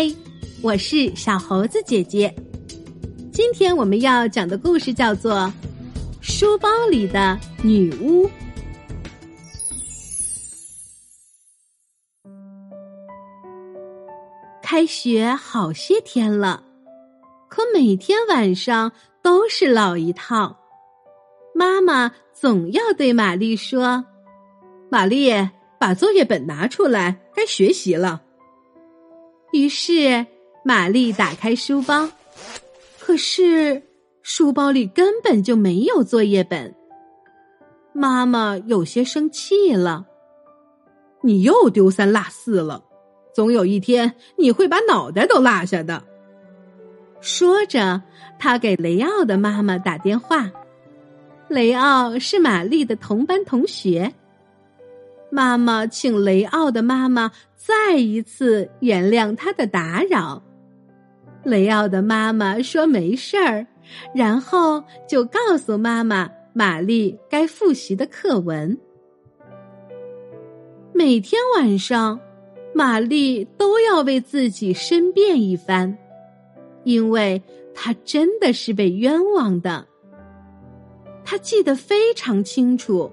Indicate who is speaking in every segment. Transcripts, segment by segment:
Speaker 1: 嗨，我是小猴子姐姐。今天我们要讲的故事叫做《书包里的女巫》。开学好些天了，可每天晚上都是老一套。妈妈总要对玛丽说：“
Speaker 2: 玛丽，把作业本拿出来，该学习了。”
Speaker 1: 于是，玛丽打开书包，可是书包里根本就没有作业本。妈妈有些生气了：“
Speaker 2: 你又丢三落四了，总有一天你会把脑袋都落下的。”
Speaker 1: 说着，他给雷奥的妈妈打电话。雷奥是玛丽的同班同学。妈妈请雷奥的妈妈再一次原谅他的打扰。雷奥的妈妈说没事儿，然后就告诉妈妈玛丽该复习的课文。每天晚上，玛丽都要为自己申辩一番，因为她真的是被冤枉的。她记得非常清楚。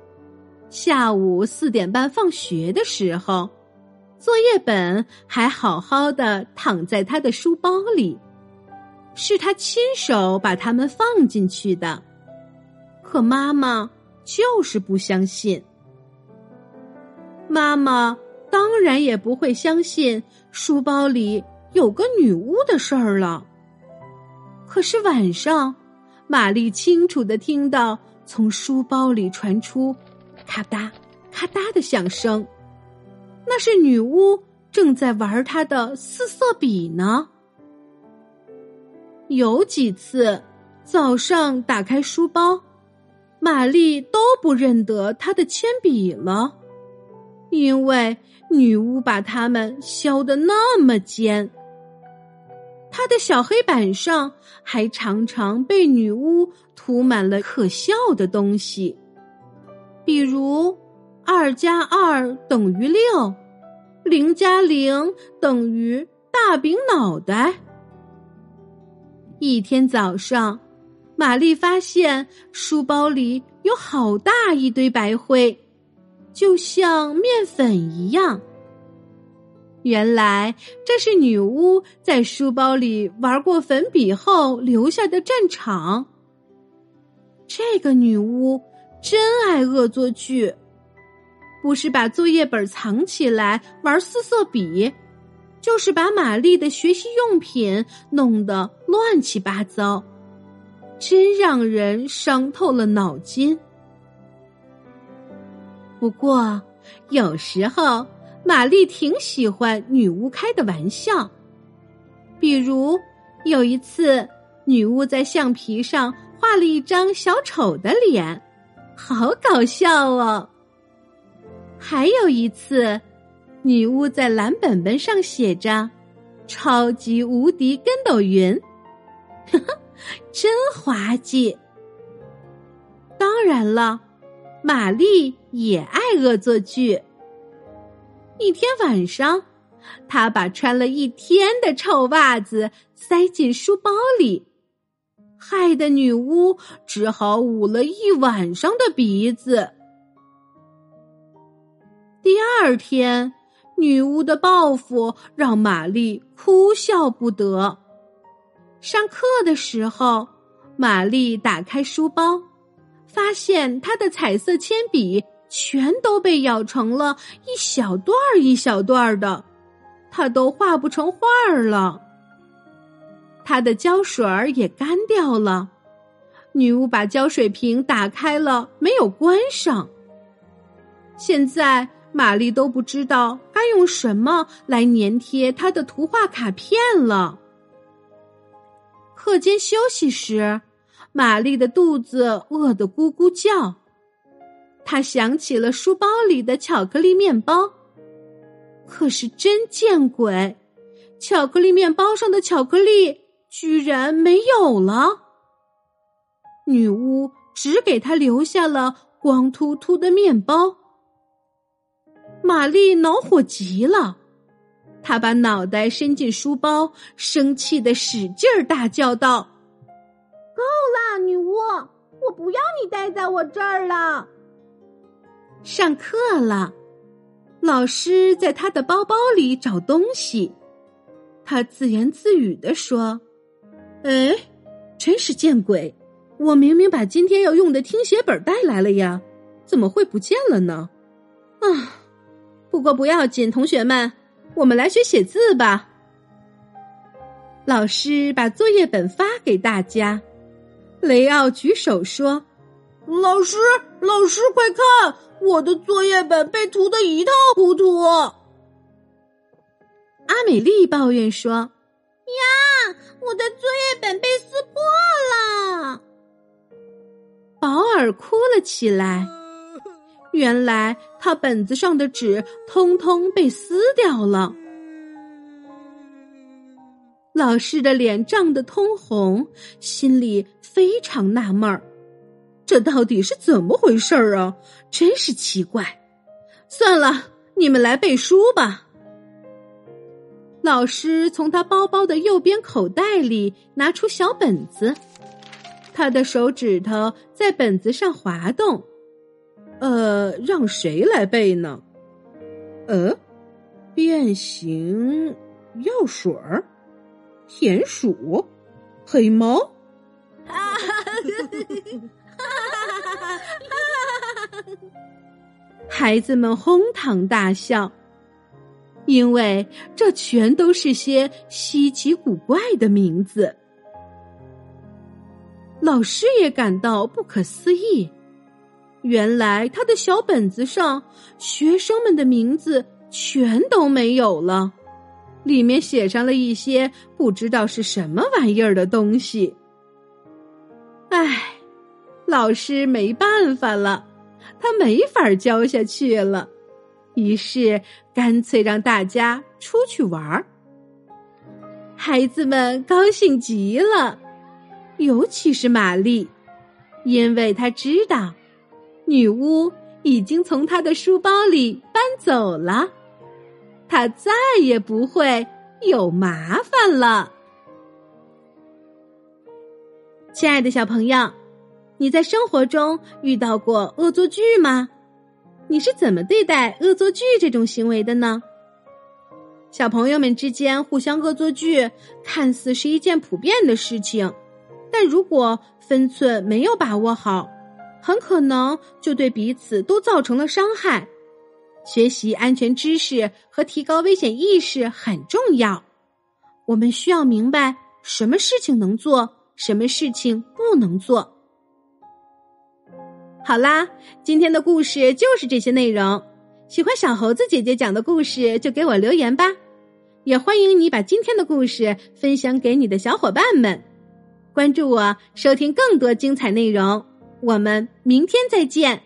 Speaker 1: 下午四点半放学的时候，作业本还好好的躺在他的书包里，是他亲手把它们放进去的。可妈妈就是不相信。妈妈当然也不会相信书包里有个女巫的事儿了。可是晚上，玛丽清楚的听到从书包里传出。咔嗒，咔嗒的响声，那是女巫正在玩她的四色笔呢。有几次早上打开书包，玛丽都不认得她的铅笔了，因为女巫把它们削的那么尖。她的小黑板上还常常被女巫涂满了可笑的东西。比如，二加二等于六，零加零等于大饼脑袋。一天早上，玛丽发现书包里有好大一堆白灰，就像面粉一样。原来这是女巫在书包里玩过粉笔后留下的战场。这个女巫。真爱恶作剧，不是把作业本藏起来玩四色笔，就是把玛丽的学习用品弄得乱七八糟，真让人伤透了脑筋。不过有时候玛丽挺喜欢女巫开的玩笑，比如有一次，女巫在橡皮上画了一张小丑的脸。好搞笑哦！还有一次，女巫在蓝本本上写着“超级无敌跟斗云”，呵呵，真滑稽。当然了，玛丽也爱恶作剧。一天晚上，她把穿了一天的臭袜子塞进书包里。害得女巫只好捂了一晚上的鼻子。第二天，女巫的报复让玛丽哭笑不得。上课的时候，玛丽打开书包，发现她的彩色铅笔全都被咬成了一小段儿一小段儿的，她都画不成画儿了。他的胶水儿也干掉了，女巫把胶水瓶打开了，没有关上。现在玛丽都不知道该用什么来粘贴她的图画卡片了。课间休息时，玛丽的肚子饿得咕咕叫，她想起了书包里的巧克力面包，可是真见鬼，巧克力面包上的巧克力。居然没有了！女巫只给他留下了光秃秃的面包。玛丽恼火极了，她把脑袋伸进书包，生气的使劲儿大叫道：“
Speaker 3: 够了，女巫！我不要你待在我这儿了。”
Speaker 1: 上课了，老师在他的包包里找东西，他自言自语的说：“哎，真是见鬼！我明明把今天要用的听写本带来了呀，怎么会不见了呢？”啊，不过不要紧，同学们，我们来学写字吧。老师把作业本发给大家，雷奥举手说：“
Speaker 3: 老师，老师，快看！”我的作业本被涂得一塌糊涂。阿
Speaker 1: 美丽抱怨说：“呀，
Speaker 3: 我的作业本被撕破了。”
Speaker 1: 保尔哭了起来。原来他本子上的纸通通被撕掉了。老师的脸涨得通红，心里非常纳闷儿。这到底是怎么回事儿啊？真是奇怪。算了，你们来背书吧。老师从他包包的右边口袋里拿出小本子，他的手指头在本子上滑动。呃，让谁来背呢？呃，变形药水儿、田鼠、黑猫。啊哈哈哈孩子们哄堂大笑，因为这全都是些稀奇古怪的名字。老师也感到不可思议，原来他的小本子上学生们的名字全都没有了，里面写上了一些不知道是什么玩意儿的东西。唉，老师没办法了。他没法教下去了，于是干脆让大家出去玩儿。孩子们高兴极了，尤其是玛丽，因为她知道女巫已经从她的书包里搬走了，她再也不会有麻烦了。亲爱的小朋友。你在生活中遇到过恶作剧吗？你是怎么对待恶作剧这种行为的呢？小朋友们之间互相恶作剧，看似是一件普遍的事情，但如果分寸没有把握好，很可能就对彼此都造成了伤害。学习安全知识和提高危险意识很重要，我们需要明白什么事情能做，什么事情不能做。好啦，今天的故事就是这些内容。喜欢小猴子姐姐讲的故事，就给我留言吧。也欢迎你把今天的故事分享给你的小伙伴们。关注我，收听更多精彩内容。我们明天再见。